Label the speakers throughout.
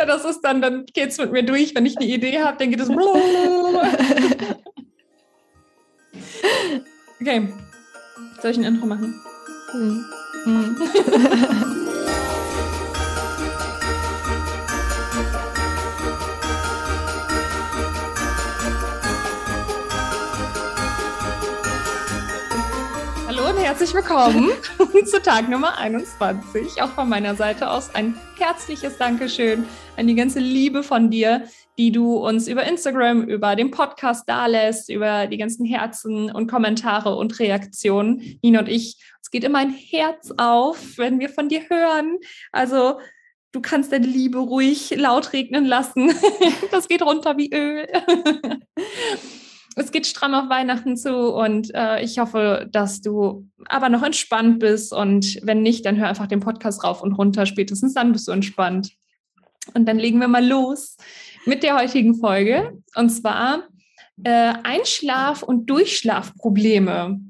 Speaker 1: Ja, das ist dann, dann geht es mit mir durch. Wenn ich eine Idee habe, dann geht es. okay. Soll ich ein Intro machen? Hm. Hm. herzlich willkommen zu Tag Nummer 21. Auch von meiner Seite aus ein herzliches Dankeschön an die ganze Liebe von dir, die du uns über Instagram, über den Podcast dalässt, über die ganzen Herzen und Kommentare und Reaktionen. Nina und ich, es geht immer ein Herz auf, wenn wir von dir hören. Also du kannst deine Liebe ruhig laut regnen lassen. Das geht runter wie Öl. es geht stramm auf Weihnachten zu und äh, ich hoffe, dass du aber noch entspannt bist und wenn nicht, dann hör einfach den Podcast rauf und runter. Spätestens dann bist du entspannt. Und dann legen wir mal los mit der heutigen Folge und zwar äh, Einschlaf- und Durchschlafprobleme.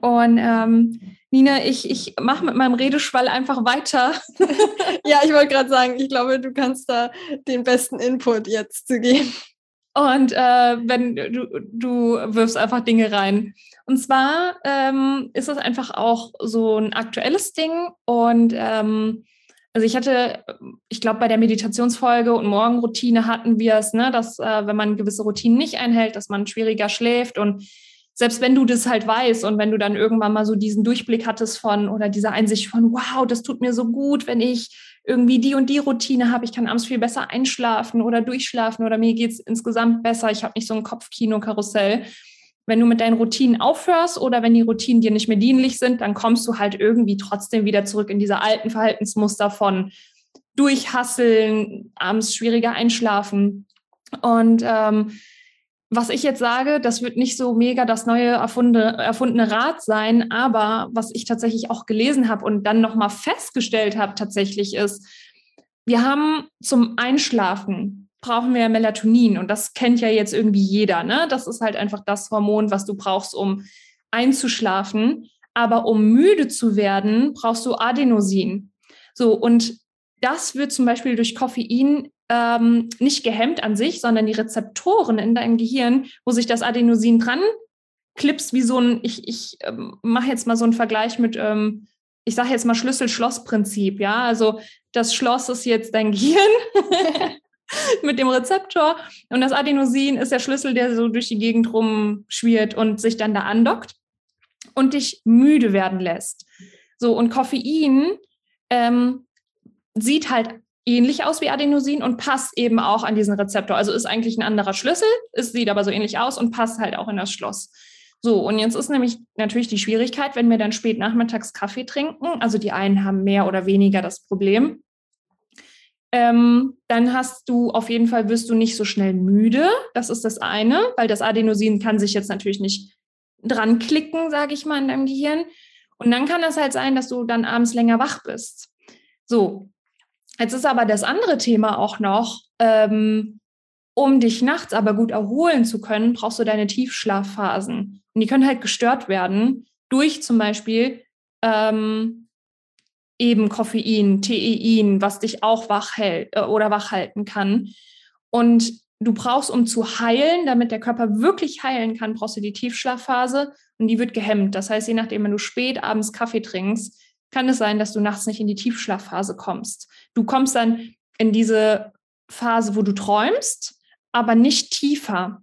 Speaker 1: Und ähm, Nina, ich, ich mache mit meinem Redeschwall einfach weiter.
Speaker 2: ja, ich wollte gerade sagen, ich glaube, du kannst da den besten Input jetzt zu geben.
Speaker 1: Und äh, wenn du, du wirfst einfach Dinge rein. Und zwar ähm, ist es einfach auch so ein aktuelles Ding. Und ähm, also ich hatte, ich glaube, bei der Meditationsfolge und Morgenroutine hatten wir es, ne, dass äh, wenn man gewisse Routinen nicht einhält, dass man schwieriger schläft. Und selbst wenn du das halt weißt und wenn du dann irgendwann mal so diesen Durchblick hattest von oder diese Einsicht von, wow, das tut mir so gut, wenn ich irgendwie die und die Routine habe, ich kann abends viel besser einschlafen oder durchschlafen oder mir geht es insgesamt besser, ich habe nicht so ein Kopfkino-Karussell. Wenn du mit deinen Routinen aufhörst oder wenn die Routinen dir nicht mehr dienlich sind, dann kommst du halt irgendwie trotzdem wieder zurück in diese alten Verhaltensmuster von durchhasseln, abends schwieriger einschlafen. Und ähm, was ich jetzt sage, das wird nicht so mega das neue erfundene, erfundene Rad sein, aber was ich tatsächlich auch gelesen habe und dann nochmal festgestellt habe tatsächlich ist, wir haben zum Einschlafen brauchen wir Melatonin und das kennt ja jetzt irgendwie jeder. Ne? Das ist halt einfach das Hormon, was du brauchst, um einzuschlafen. Aber um müde zu werden, brauchst du Adenosin. So, und das wird zum Beispiel durch Koffein ähm, nicht gehemmt an sich, sondern die Rezeptoren in deinem Gehirn, wo sich das Adenosin dran klipst, wie so ein, ich, ich ähm, mache jetzt mal so einen Vergleich mit, ähm, ich sage jetzt mal Schlüssel-Schloss-Prinzip, ja. Also das Schloss ist jetzt dein Gehirn mit dem Rezeptor und das Adenosin ist der Schlüssel, der so durch die Gegend rumschwirrt und sich dann da andockt und dich müde werden lässt. So, und Koffein ähm, sieht halt ähnlich aus wie Adenosin und passt eben auch an diesen Rezeptor. Also ist eigentlich ein anderer Schlüssel, es sieht aber so ähnlich aus und passt halt auch in das Schloss. So, und jetzt ist nämlich natürlich die Schwierigkeit, wenn wir dann spät nachmittags Kaffee trinken, also die einen haben mehr oder weniger das Problem, ähm, dann hast du auf jeden Fall, wirst du nicht so schnell müde. Das ist das eine, weil das Adenosin kann sich jetzt natürlich nicht dran klicken, sage ich mal, in deinem Gehirn. Und dann kann das halt sein, dass du dann abends länger wach bist. So, Jetzt ist aber das andere Thema auch noch, ähm, um dich nachts aber gut erholen zu können, brauchst du deine Tiefschlafphasen. Und die können halt gestört werden durch zum Beispiel ähm, eben Koffein, Tein, was dich auch wach hält äh, oder wach halten kann. Und du brauchst, um zu heilen, damit der Körper wirklich heilen kann, brauchst du die Tiefschlafphase und die wird gehemmt. Das heißt, je nachdem, wenn du spät abends Kaffee trinkst, kann es sein, dass du nachts nicht in die Tiefschlafphase kommst. Du kommst dann in diese Phase, wo du träumst, aber nicht tiefer.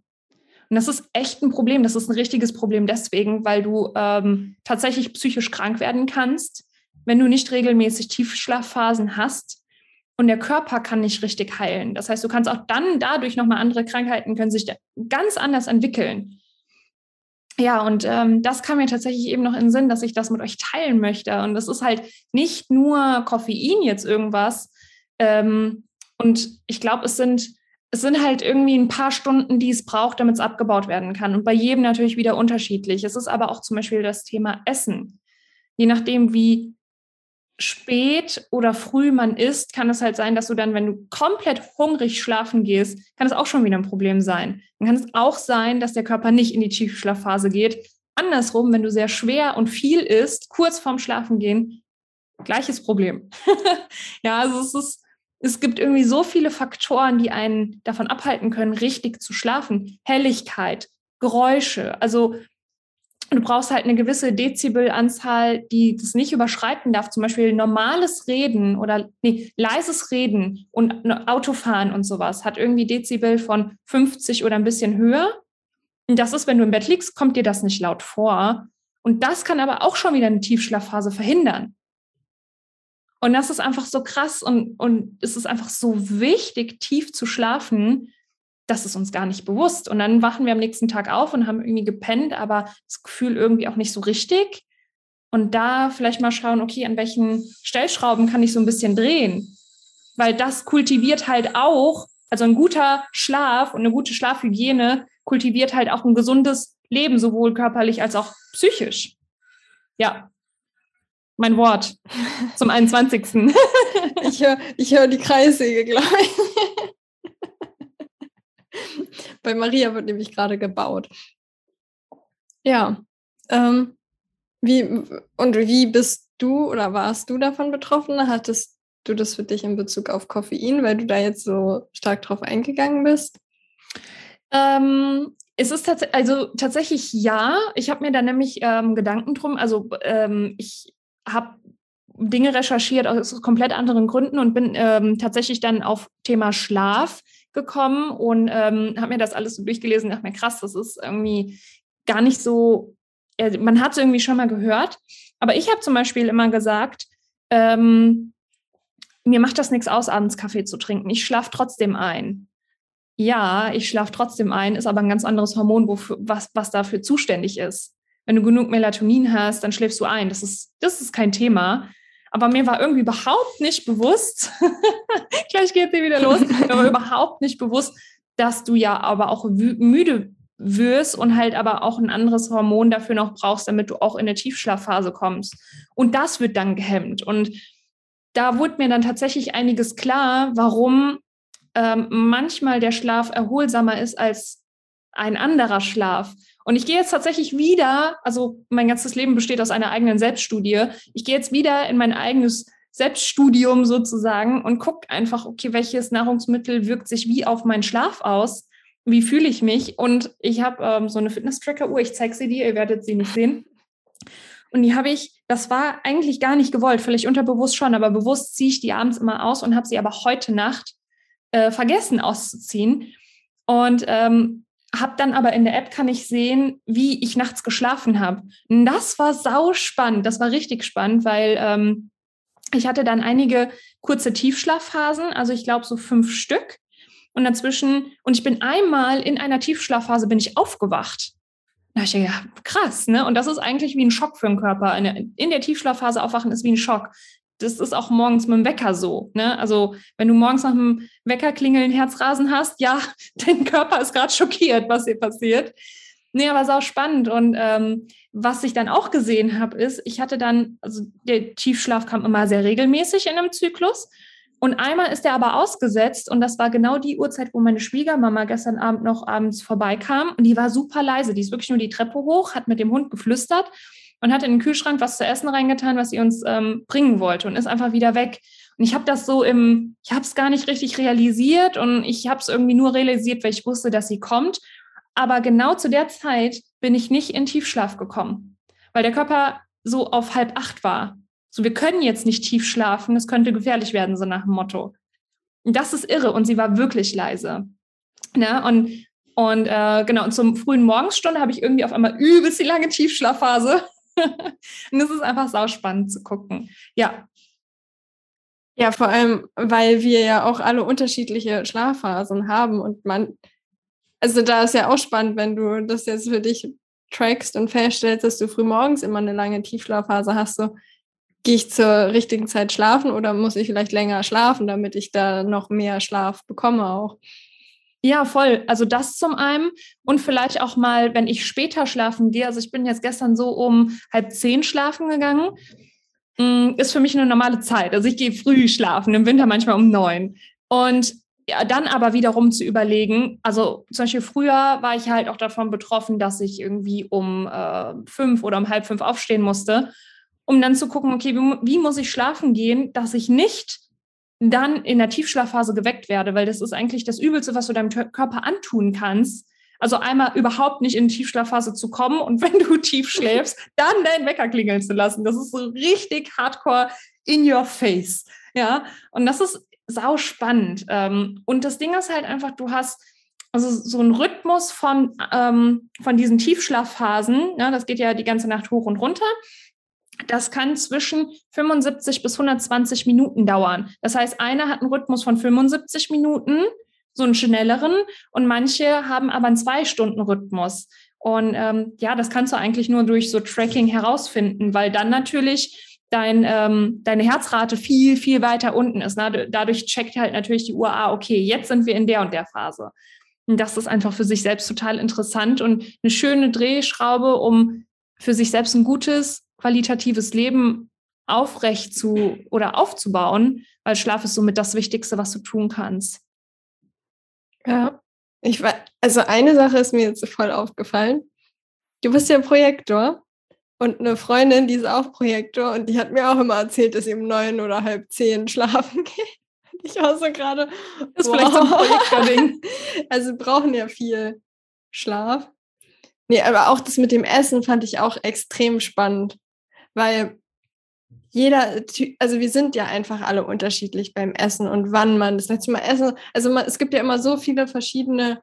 Speaker 1: Und das ist echt ein Problem. Das ist ein richtiges Problem deswegen, weil du ähm, tatsächlich psychisch krank werden kannst, wenn du nicht regelmäßig Tiefschlafphasen hast und der Körper kann nicht richtig heilen. Das heißt, du kannst auch dann dadurch nochmal andere Krankheiten können sich ganz anders entwickeln ja, und ähm, das kam mir tatsächlich eben noch in den Sinn, dass ich das mit euch teilen möchte. Und das ist halt nicht nur Koffein jetzt irgendwas. Ähm, und ich glaube, es sind, es sind halt irgendwie ein paar Stunden, die es braucht, damit es abgebaut werden kann. Und bei jedem natürlich wieder unterschiedlich. Es ist aber auch zum Beispiel das Thema Essen. Je nachdem, wie spät oder früh man isst, kann es halt sein, dass du dann, wenn du komplett hungrig schlafen gehst, kann es auch schon wieder ein Problem sein. Dann kann es auch sein, dass der Körper nicht in die Tiefschlafphase geht. Andersrum, wenn du sehr schwer und viel isst, kurz vorm Schlafengehen, gleiches Problem. ja, also es ist es gibt irgendwie so viele Faktoren, die einen davon abhalten können, richtig zu schlafen. Helligkeit, Geräusche. Also du brauchst halt eine gewisse Dezibelanzahl, die das nicht überschreiten darf. Zum Beispiel normales Reden oder nee, leises Reden und Autofahren und sowas hat irgendwie Dezibel von 50 oder ein bisschen höher. Und das ist, wenn du im Bett liegst, kommt dir das nicht laut vor. Und das kann aber auch schon wieder eine Tiefschlafphase verhindern. Und das ist einfach so krass und, und es ist einfach so wichtig, tief zu schlafen, das ist uns gar nicht bewusst. Und dann wachen wir am nächsten Tag auf und haben irgendwie gepennt, aber das Gefühl irgendwie auch nicht so richtig. Und da vielleicht mal schauen, okay, an welchen Stellschrauben kann ich so ein bisschen drehen? Weil das kultiviert halt auch, also ein guter Schlaf und eine gute Schlafhygiene kultiviert halt auch ein gesundes Leben, sowohl körperlich als auch psychisch. Ja, mein Wort zum 21.
Speaker 2: ich höre ich hör die Kreissäge gleich. Bei Maria wird nämlich gerade gebaut. Ja. Ähm, wie, und wie bist du oder warst du davon betroffen? Hattest du das für dich in Bezug auf Koffein, weil du da jetzt so stark drauf eingegangen bist?
Speaker 1: Ähm, es ist tats also tatsächlich ja. Ich habe mir da nämlich ähm, Gedanken drum. Also ähm, ich habe Dinge recherchiert aus komplett anderen Gründen und bin ähm, tatsächlich dann auf Thema Schlaf gekommen und ähm, habe mir das alles so durchgelesen und dachte mir, krass, das ist irgendwie gar nicht so, äh, man hat es irgendwie schon mal gehört. Aber ich habe zum Beispiel immer gesagt, ähm, mir macht das nichts aus, abends Kaffee zu trinken. Ich schlafe trotzdem ein. Ja, ich schlafe trotzdem ein, ist aber ein ganz anderes Hormon, wofür, was, was dafür zuständig ist. Wenn du genug Melatonin hast, dann schläfst du ein. Das ist, das ist kein Thema. Aber mir war irgendwie überhaupt nicht bewusst, gleich geht sie wieder los, mir war überhaupt nicht bewusst, dass du ja aber auch müde wirst und halt aber auch ein anderes Hormon dafür noch brauchst, damit du auch in eine Tiefschlafphase kommst. Und das wird dann gehemmt. Und da wurde mir dann tatsächlich einiges klar, warum ähm, manchmal der Schlaf erholsamer ist als ein anderer Schlaf. Und ich gehe jetzt tatsächlich wieder, also mein ganzes Leben besteht aus einer eigenen Selbststudie. Ich gehe jetzt wieder in mein eigenes Selbststudium sozusagen und gucke einfach, okay, welches Nahrungsmittel wirkt sich wie auf meinen Schlaf aus? Wie fühle ich mich? Und ich habe ähm, so eine Fitness-Tracker-Uhr, ich zeige sie dir, ihr werdet sie nicht sehen. Und die habe ich, das war eigentlich gar nicht gewollt, vielleicht unterbewusst schon, aber bewusst ziehe ich die abends immer aus und habe sie aber heute Nacht äh, vergessen auszuziehen. Und ähm, habe dann aber in der App kann ich sehen, wie ich nachts geschlafen habe. Das war sau spannend. Das war richtig spannend, weil ähm, ich hatte dann einige kurze Tiefschlafphasen, also ich glaube so fünf Stück. Und dazwischen, und ich bin einmal in einer Tiefschlafphase bin ich aufgewacht. Da ich ja krass, ne? Und das ist eigentlich wie ein Schock für den Körper. In der Tiefschlafphase aufwachen ist wie ein Schock das ist auch morgens mit dem Wecker so. Ne? Also wenn du morgens nach dem Wecker klingeln Herzrasen hast, ja, dein Körper ist gerade schockiert, was hier passiert. Nee, aber es ist auch spannend. Und ähm, was ich dann auch gesehen habe, ist, ich hatte dann, also der Tiefschlaf kam immer sehr regelmäßig in einem Zyklus. Und einmal ist der aber ausgesetzt und das war genau die Uhrzeit, wo meine Schwiegermama gestern Abend noch abends vorbeikam und die war super leise. Die ist wirklich nur die Treppe hoch, hat mit dem Hund geflüstert und hat in den Kühlschrank was zu essen reingetan, was sie uns ähm, bringen wollte und ist einfach wieder weg. Und ich habe das so im, ich habe es gar nicht richtig realisiert und ich habe es irgendwie nur realisiert, weil ich wusste, dass sie kommt. Aber genau zu der Zeit bin ich nicht in Tiefschlaf gekommen, weil der Körper so auf halb acht war. So, wir können jetzt nicht tief schlafen, es könnte gefährlich werden, so nach dem Motto. Und das ist irre und sie war wirklich leise. Ne? Und, und äh, genau, und zum frühen Morgenstunde habe ich irgendwie auf einmal übelst die lange Tiefschlafphase und es ist einfach sauspannend zu gucken. Ja.
Speaker 2: Ja, vor allem, weil wir ja auch alle unterschiedliche Schlafphasen haben und man, also da ist ja auch spannend, wenn du das jetzt für dich trackst und feststellst, dass du früh morgens immer eine lange Tiefschlafphase hast, so gehe ich zur richtigen Zeit schlafen oder muss ich vielleicht länger schlafen, damit ich da noch mehr Schlaf bekomme auch.
Speaker 1: Ja, voll. Also das zum einen und vielleicht auch mal, wenn ich später schlafen gehe. Also ich bin jetzt gestern so um halb zehn schlafen gegangen. Mm, ist für mich eine normale Zeit. Also ich gehe früh schlafen, im Winter manchmal um neun. Und ja, dann aber wiederum zu überlegen, also zum Beispiel früher war ich halt auch davon betroffen, dass ich irgendwie um äh, fünf oder um halb fünf aufstehen musste, um dann zu gucken, okay, wie, wie muss ich schlafen gehen, dass ich nicht dann in der Tiefschlafphase geweckt werde, weil das ist eigentlich das Übelste, was du deinem Körper antun kannst. Also einmal überhaupt nicht in die Tiefschlafphase zu kommen und wenn du tief schläfst, dann deinen Wecker klingeln zu lassen. Das ist so richtig hardcore in your face. Ja, und das ist sau spannend. Ähm, und das Ding ist halt einfach, du hast also so ein Rhythmus von, ähm, von diesen Tiefschlafphasen, ja, das geht ja die ganze Nacht hoch und runter. Das kann zwischen 75 bis 120 Minuten dauern. Das heißt, einer hat einen Rhythmus von 75 Minuten, so einen schnelleren, und manche haben aber einen Zwei-Stunden-Rhythmus. Und ähm, ja, das kannst du eigentlich nur durch so Tracking herausfinden, weil dann natürlich dein, ähm, deine Herzrate viel, viel weiter unten ist. Ne? Dadurch checkt halt natürlich die Uhr, ah, okay, jetzt sind wir in der und der Phase. Und das ist einfach für sich selbst total interessant und eine schöne Drehschraube, um für sich selbst ein gutes, qualitatives Leben aufrecht zu oder aufzubauen, weil Schlaf ist somit das Wichtigste, was du tun kannst.
Speaker 2: Ja, ich weiß, also eine Sache ist mir jetzt voll aufgefallen. Du bist ja Projektor und eine Freundin, die ist auch Projektor und die hat mir auch immer erzählt, dass sie um neun oder halb zehn schlafen geht. Ich auch so gerade.
Speaker 1: Das ist wow. vielleicht so ein Projektor-Ding.
Speaker 2: Also brauchen ja viel Schlaf. Nee, aber auch das mit dem Essen fand ich auch extrem spannend, weil jeder, also wir sind ja einfach alle unterschiedlich beim Essen und wann man das letzte Mal essen. Also man, es gibt ja immer so viele verschiedene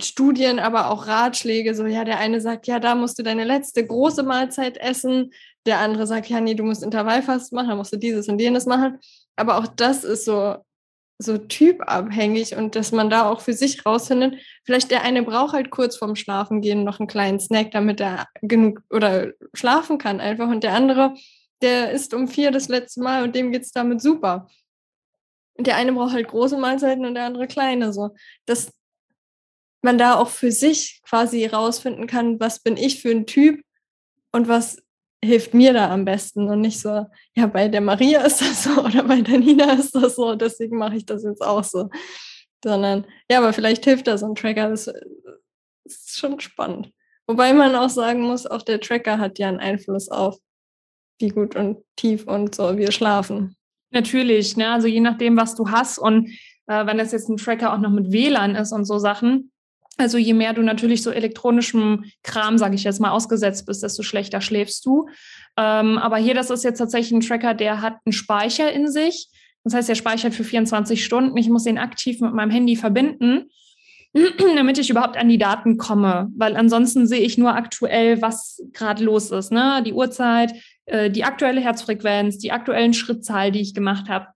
Speaker 2: Studien, aber auch Ratschläge. So, ja, der eine sagt, ja, da musst du deine letzte große Mahlzeit essen. Der andere sagt, ja, nee, du musst Intervallfast machen, da musst du dieses und jenes machen. Aber auch das ist so, so typabhängig und dass man da auch für sich rausfindet, vielleicht der eine braucht halt kurz vorm Schlafen gehen noch einen kleinen Snack, damit er genug oder schlafen kann einfach und der andere, der isst um vier das letzte Mal und dem geht es damit super. Und der eine braucht halt große Mahlzeiten und der andere kleine so. Dass man da auch für sich quasi rausfinden kann, was bin ich für ein Typ und was hilft mir da am besten und nicht so, ja, bei der Maria ist das so oder bei der Nina ist das so, deswegen mache ich das jetzt auch so. Sondern, ja, aber vielleicht hilft da so ein Tracker, das ist schon spannend. Wobei man auch sagen muss, auch der Tracker hat ja einen Einfluss auf, wie gut und tief und so wir schlafen.
Speaker 1: Natürlich, ne? also je nachdem, was du hast und äh, wenn das jetzt ein Tracker auch noch mit WLAN ist und so Sachen, also je mehr du natürlich so elektronischem Kram, sage ich jetzt mal, ausgesetzt bist, desto schlechter schläfst du. Ähm, aber hier, das ist jetzt tatsächlich ein Tracker, der hat einen Speicher in sich. Das heißt, der speichert für 24 Stunden. Ich muss den aktiv mit meinem Handy verbinden, damit ich überhaupt an die Daten komme. Weil ansonsten sehe ich nur aktuell, was gerade los ist. Ne? Die Uhrzeit, äh, die aktuelle Herzfrequenz, die aktuellen Schrittzahl, die ich gemacht habe.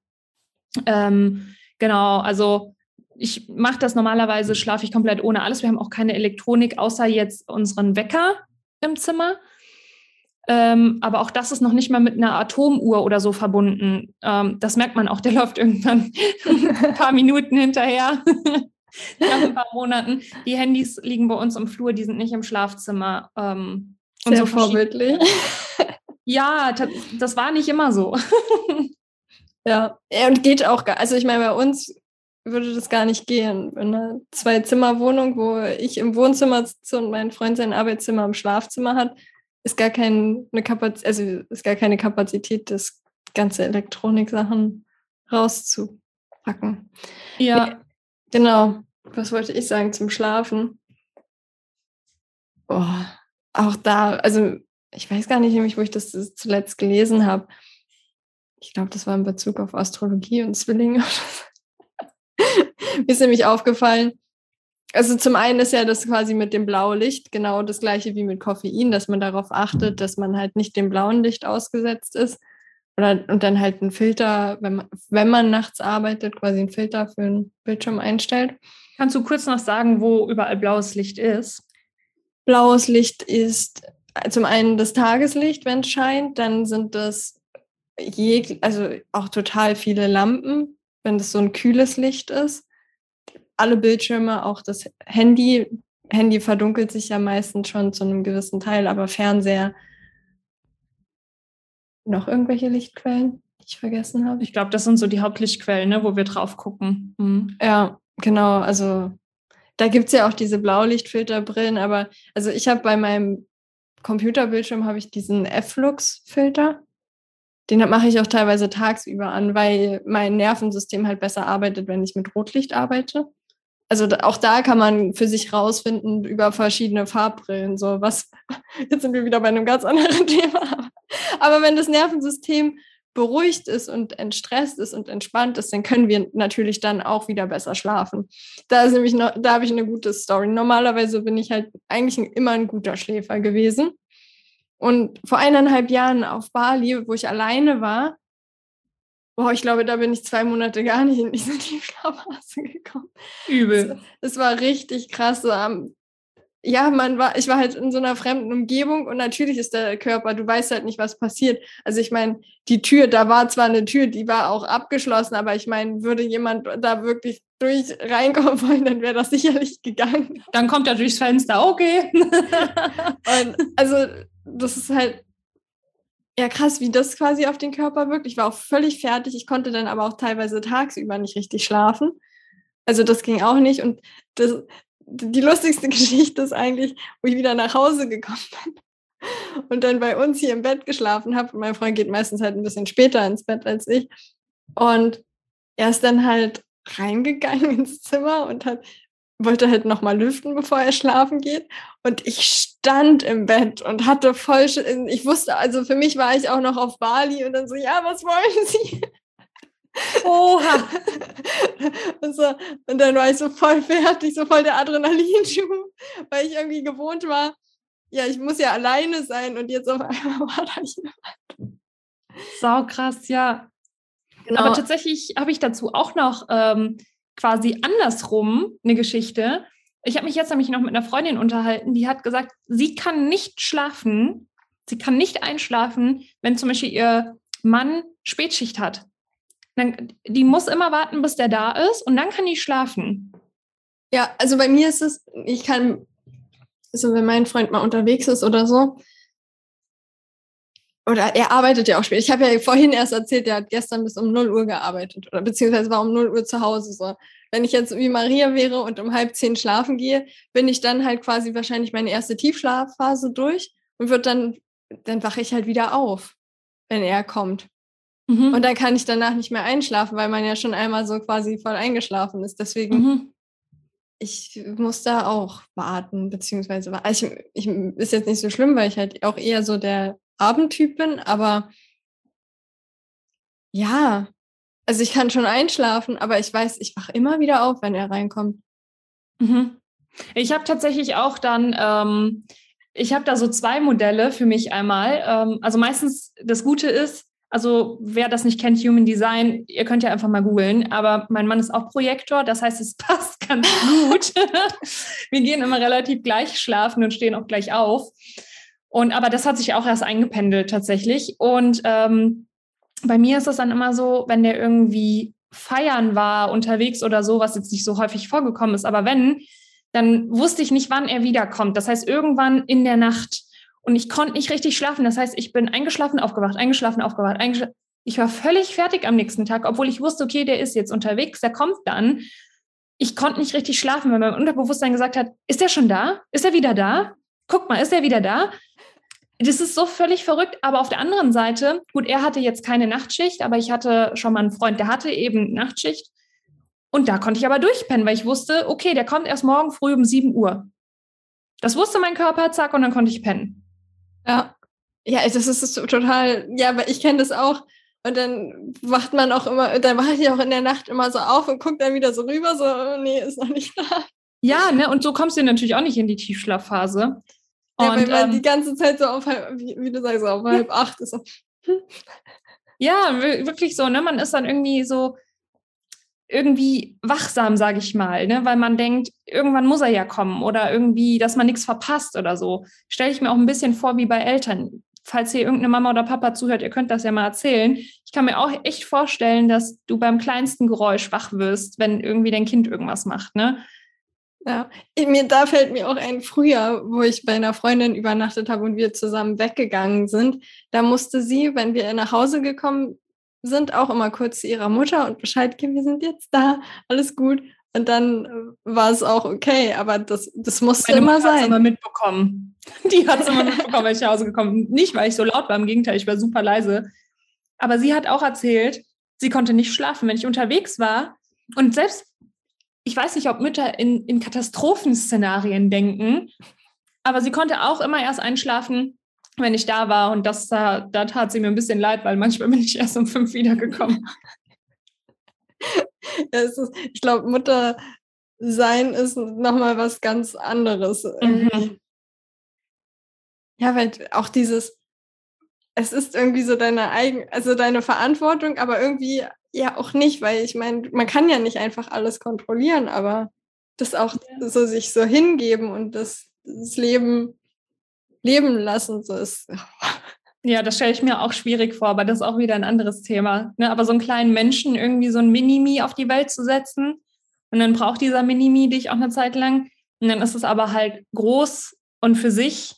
Speaker 1: Ähm, genau, also ich mache das normalerweise, schlafe ich komplett ohne alles. Wir haben auch keine Elektronik, außer jetzt unseren Wecker im Zimmer. Ähm, aber auch das ist noch nicht mal mit einer Atomuhr oder so verbunden. Ähm, das merkt man auch, der läuft irgendwann ein paar Minuten hinterher. Nach ein paar Monaten. Die Handys liegen bei uns im Flur, die sind nicht im Schlafzimmer. Ähm,
Speaker 2: Sehr so vorbildlich.
Speaker 1: Ja, das war nicht immer so.
Speaker 2: ja, und geht auch gar. Also ich meine, bei uns würde das gar nicht gehen. In einer Zwei-Zimmer-Wohnung, wo ich im Wohnzimmer sitze und mein Freund sein Arbeitszimmer im Schlafzimmer hat, ist gar keine Kapazität, also ist gar keine Kapazität, das ganze Elektronik-Sachen rauszupacken.
Speaker 1: Ja.
Speaker 2: Genau. Was wollte ich sagen zum Schlafen? Oh, auch da, also ich weiß gar nicht nämlich, wo ich das zuletzt gelesen habe. Ich glaube, das war in Bezug auf Astrologie und Zwillinge. Mir ist nämlich aufgefallen, also zum einen ist ja das quasi mit dem blauen Licht genau das gleiche wie mit Koffein, dass man darauf achtet, dass man halt nicht dem blauen Licht ausgesetzt ist. Oder, und dann halt einen Filter, wenn man, wenn man nachts arbeitet, quasi einen Filter für den Bildschirm einstellt.
Speaker 1: Kannst du kurz noch sagen, wo überall blaues Licht ist?
Speaker 2: Blaues Licht ist zum einen das Tageslicht, wenn es scheint, dann sind das je, also auch total viele Lampen, wenn es so ein kühles Licht ist alle Bildschirme, auch das Handy. Handy verdunkelt sich ja meistens schon zu einem gewissen Teil, aber Fernseher. Noch irgendwelche Lichtquellen, die ich vergessen habe?
Speaker 1: Ich glaube, das sind so die Hauptlichtquellen, ne, wo wir drauf gucken.
Speaker 2: Mhm. Ja, genau. Also da gibt es ja auch diese Blaulichtfilterbrillen, aber also ich habe bei meinem Computerbildschirm habe ich diesen F-Lux-Filter. den mache ich auch teilweise tagsüber an, weil mein Nervensystem halt besser arbeitet, wenn ich mit Rotlicht arbeite. Also auch da kann man für sich rausfinden über verschiedene Farbbrillen. So was, jetzt sind wir wieder bei einem ganz anderen Thema. Aber wenn das Nervensystem beruhigt ist und entstresst ist und entspannt ist, dann können wir natürlich dann auch wieder besser schlafen. Da ist nämlich noch, da habe ich eine gute Story. Normalerweise bin ich halt eigentlich immer ein guter Schläfer gewesen. Und vor eineinhalb Jahren auf Bali, wo ich alleine war, boah, ich glaube, da bin ich zwei Monate gar nicht in diese Tiefschlafphase gekommen.
Speaker 1: Übel.
Speaker 2: Es war richtig krass. So am, ja, man war, ich war halt in so einer fremden Umgebung und natürlich ist der Körper, du weißt halt nicht, was passiert. Also ich meine, die Tür, da war zwar eine Tür, die war auch abgeschlossen, aber ich meine, würde jemand da wirklich durch reinkommen wollen, dann wäre das sicherlich gegangen.
Speaker 1: Dann kommt er durchs Fenster, okay.
Speaker 2: und also das ist halt ja krass, wie das quasi auf den Körper wirkt. Ich war auch völlig fertig. Ich konnte dann aber auch teilweise tagsüber nicht richtig schlafen. Also das ging auch nicht. Und das, die lustigste Geschichte ist eigentlich, wo ich wieder nach Hause gekommen bin und dann bei uns hier im Bett geschlafen habe. Mein Freund geht meistens halt ein bisschen später ins Bett als ich. Und er ist dann halt reingegangen ins Zimmer und hat wollte halt nochmal lüften, bevor er schlafen geht. Und ich stand im Bett und hatte voll, ich wusste, also für mich war ich auch noch auf Bali und dann so, ja, was wollen Sie?
Speaker 1: Oha.
Speaker 2: und, so, und dann war ich so voll fertig, so voll der Adrenalinschub, weil ich irgendwie gewohnt war, ja, ich muss ja alleine sein und jetzt auf einmal war da jemand.
Speaker 1: Sau krass, ja. Genau. Aber tatsächlich habe ich dazu auch noch ähm, quasi andersrum eine Geschichte. Ich habe mich jetzt nämlich noch mit einer Freundin unterhalten, die hat gesagt, sie kann nicht schlafen, sie kann nicht einschlafen, wenn zum Beispiel ihr Mann Spätschicht hat. Dann, die muss immer warten, bis der da ist und dann kann die schlafen.
Speaker 2: Ja, also bei mir ist es, ich kann, also wenn mein Freund mal unterwegs ist oder so, oder er arbeitet ja auch spät. Ich habe ja vorhin erst erzählt, er hat gestern bis um 0 Uhr gearbeitet oder beziehungsweise war um 0 Uhr zu Hause. So. Wenn ich jetzt wie Maria wäre und um halb zehn schlafen gehe, bin ich dann halt quasi wahrscheinlich meine erste Tiefschlafphase durch und wird dann, dann wache ich halt wieder auf, wenn er kommt. Mhm. Und dann kann ich danach nicht mehr einschlafen, weil man ja schon einmal so quasi voll eingeschlafen ist. Deswegen, mhm. ich muss da auch warten, beziehungsweise, also ich, ich, ist jetzt nicht so schlimm, weil ich halt auch eher so der Abendtyp bin, aber ja, also ich kann schon einschlafen, aber ich weiß, ich wache immer wieder auf, wenn er reinkommt.
Speaker 1: Mhm. Ich habe tatsächlich auch dann, ähm, ich habe da so zwei Modelle für mich einmal. Ähm, also meistens das Gute ist, also wer das nicht kennt, Human Design, ihr könnt ja einfach mal googeln, aber mein Mann ist auch Projektor, das heißt, es passt ganz gut. Wir gehen immer relativ gleich schlafen und stehen auch gleich auf. Und aber das hat sich auch erst eingependelt tatsächlich. Und ähm, bei mir ist es dann immer so, wenn der irgendwie feiern war, unterwegs oder so, was jetzt nicht so häufig vorgekommen ist, aber wenn, dann wusste ich nicht, wann er wiederkommt. Das heißt, irgendwann in der Nacht. Und ich konnte nicht richtig schlafen. Das heißt, ich bin eingeschlafen, aufgewacht, eingeschlafen, aufgewacht. Eingeschlafen. Ich war völlig fertig am nächsten Tag, obwohl ich wusste, okay, der ist jetzt unterwegs, der kommt dann. Ich konnte nicht richtig schlafen, weil mein Unterbewusstsein gesagt hat, ist er schon da? Ist er wieder da? Guck mal, ist er wieder da? Das ist so völlig verrückt, aber auf der anderen Seite, gut, er hatte jetzt keine Nachtschicht, aber ich hatte schon mal einen Freund, der hatte eben Nachtschicht. Und da konnte ich aber durchpennen, weil ich wusste, okay, der kommt erst morgen früh um 7 Uhr. Das wusste mein Körper, zack, und dann konnte ich pennen.
Speaker 2: Ja. Ja, das ist total, ja, aber ich kenne das auch. Und dann wacht man auch immer, dann wache ich auch in der Nacht immer so auf und gucke dann wieder so rüber, so, oh, nee, ist noch nicht da.
Speaker 1: Ja, ne, und so kommst du natürlich auch nicht in die Tiefschlafphase.
Speaker 2: Ja, und, weil man ähm, die ganze Zeit so auf halb, wie, wie du sagst, auf halb acht ist. So.
Speaker 1: Ja, wirklich so, ne? Man ist dann irgendwie so irgendwie wachsam, sage ich mal, ne? weil man denkt, irgendwann muss er ja kommen oder irgendwie, dass man nichts verpasst oder so. Stelle ich mir auch ein bisschen vor wie bei Eltern. Falls hier irgendeine Mama oder Papa zuhört, ihr könnt das ja mal erzählen. Ich kann mir auch echt vorstellen, dass du beim kleinsten Geräusch wach wirst, wenn irgendwie dein Kind irgendwas macht. Ne?
Speaker 2: Ja, mir, da fällt mir auch ein früher, wo ich bei einer Freundin übernachtet habe und wir zusammen weggegangen sind. Da musste sie, wenn wir nach Hause gekommen sind, auch immer kurz zu ihrer Mutter und Bescheid geben, wir sind jetzt da, alles gut. Und dann äh, war es auch okay, aber das, das musste Meine immer Mutter sein.
Speaker 1: immer mitbekommen. Die hat es immer mitbekommen, wenn ich nach Hause gekommen bin. Nicht, weil ich so laut war, im Gegenteil, ich war super leise. Aber sie hat auch erzählt, sie konnte nicht schlafen, wenn ich unterwegs war. Und selbst, ich weiß nicht, ob Mütter in, in Katastrophenszenarien denken, aber sie konnte auch immer erst einschlafen, wenn ich da war. Und das, da, da tat sie mir ein bisschen leid, weil manchmal bin ich erst um fünf wiedergekommen.
Speaker 2: ja, ist, ich glaube, Mutter sein ist nochmal was ganz anderes. Mhm. Ja, weil auch dieses, es ist irgendwie so deine eigen, also deine Verantwortung, aber irgendwie ja auch nicht, weil ich meine, man kann ja nicht einfach alles kontrollieren, aber das auch ja. so sich so hingeben und das, das Leben leben lassen, so ist.
Speaker 1: Ja, das stelle ich mir auch schwierig vor, aber das ist auch wieder ein anderes Thema. Ne? Aber so einen kleinen Menschen irgendwie so ein Minimi auf die Welt zu setzen und dann braucht dieser Minimi dich auch eine Zeit lang und dann ist es aber halt groß und für sich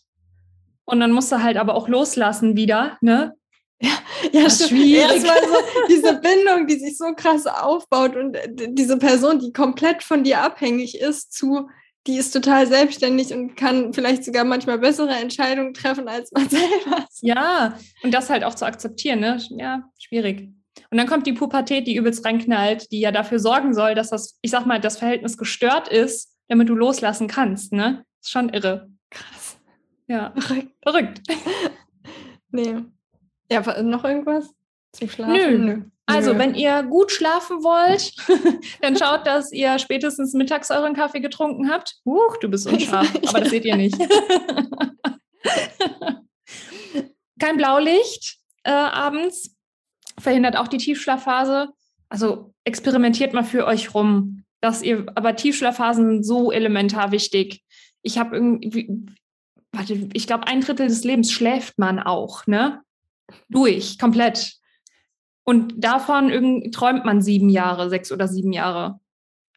Speaker 1: und dann musst du halt aber auch loslassen wieder, ne?
Speaker 2: Ja, ja schwierig. Erstmal so diese Bindung, die sich so krass aufbaut und äh, diese Person, die komplett von dir abhängig ist, zu die ist total selbstständig und kann vielleicht sogar manchmal bessere Entscheidungen treffen als man selber.
Speaker 1: Ja, und das halt auch zu akzeptieren, ne? Ja, schwierig. Und dann kommt die Pubertät, die übelst reinknallt, die ja dafür sorgen soll, dass das, ich sag mal, das Verhältnis gestört ist, damit du loslassen kannst, ne? ist schon irre.
Speaker 2: Krass.
Speaker 1: Ja. Verrückt. Verrückt.
Speaker 2: nee. Ja, noch irgendwas
Speaker 1: zum Schlafen? Nö. Nö. Also, wenn ihr gut schlafen wollt, dann schaut, dass ihr spätestens mittags euren Kaffee getrunken habt. Huch, du bist unscharf, aber das seht ihr nicht. Kein Blaulicht äh, abends verhindert auch die Tiefschlafphase. Also experimentiert mal für euch rum, dass ihr, aber Tiefschlafphasen sind so elementar wichtig. Ich habe irgendwie, warte, ich glaube, ein Drittel des Lebens schläft man auch, ne? Durch, komplett. Und davon träumt man sieben Jahre, sechs oder sieben Jahre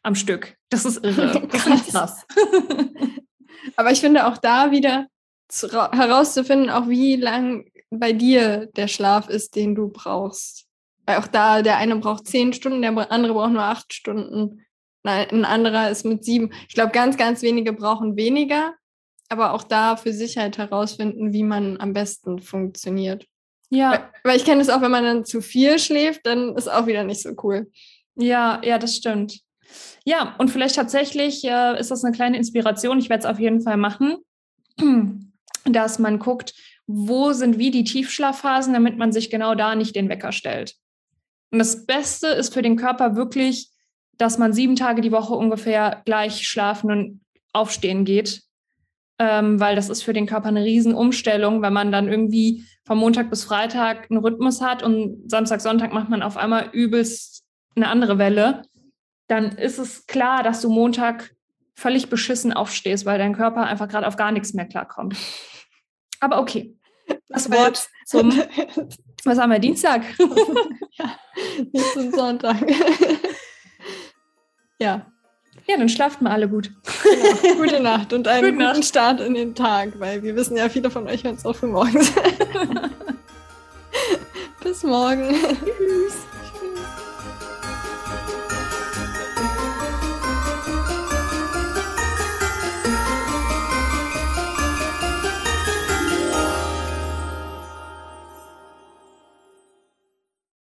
Speaker 1: am Stück. Das ist irre. Das ist krass.
Speaker 2: Aber ich finde auch da wieder zu, herauszufinden, auch wie lang bei dir der Schlaf ist, den du brauchst. Weil auch da, der eine braucht zehn Stunden, der andere braucht nur acht Stunden. ein anderer ist mit sieben. Ich glaube, ganz, ganz wenige brauchen weniger. Aber auch da für Sicherheit herausfinden, wie man am besten funktioniert. Ja. Weil, ich kenne es auch, wenn man dann zu viel schläft, dann ist auch wieder nicht so cool.
Speaker 1: Ja, ja, das stimmt. Ja, und vielleicht tatsächlich äh, ist das eine kleine Inspiration. Ich werde es auf jeden Fall machen, dass man guckt, wo sind wie die Tiefschlafphasen, damit man sich genau da nicht den Wecker stellt. Und das Beste ist für den Körper wirklich, dass man sieben Tage die Woche ungefähr gleich schlafen und aufstehen geht, ähm, weil das ist für den Körper eine Riesenumstellung, wenn man dann irgendwie vom Montag bis Freitag einen Rhythmus hat und Samstag, Sonntag macht man auf einmal übelst eine andere Welle, dann ist es klar, dass du Montag völlig beschissen aufstehst, weil dein Körper einfach gerade auf gar nichts mehr klarkommt. Aber okay, das Wort zum, was haben wir, Dienstag?
Speaker 2: ja, nächsten Sonntag. ja.
Speaker 1: Ja, dann schlaft mal alle gut.
Speaker 2: Genau. Gute Nacht und einen Gute guten Nacht. Start in den Tag, weil wir wissen ja, viele von euch hören es auch für morgens. Bis morgen. Tschüss.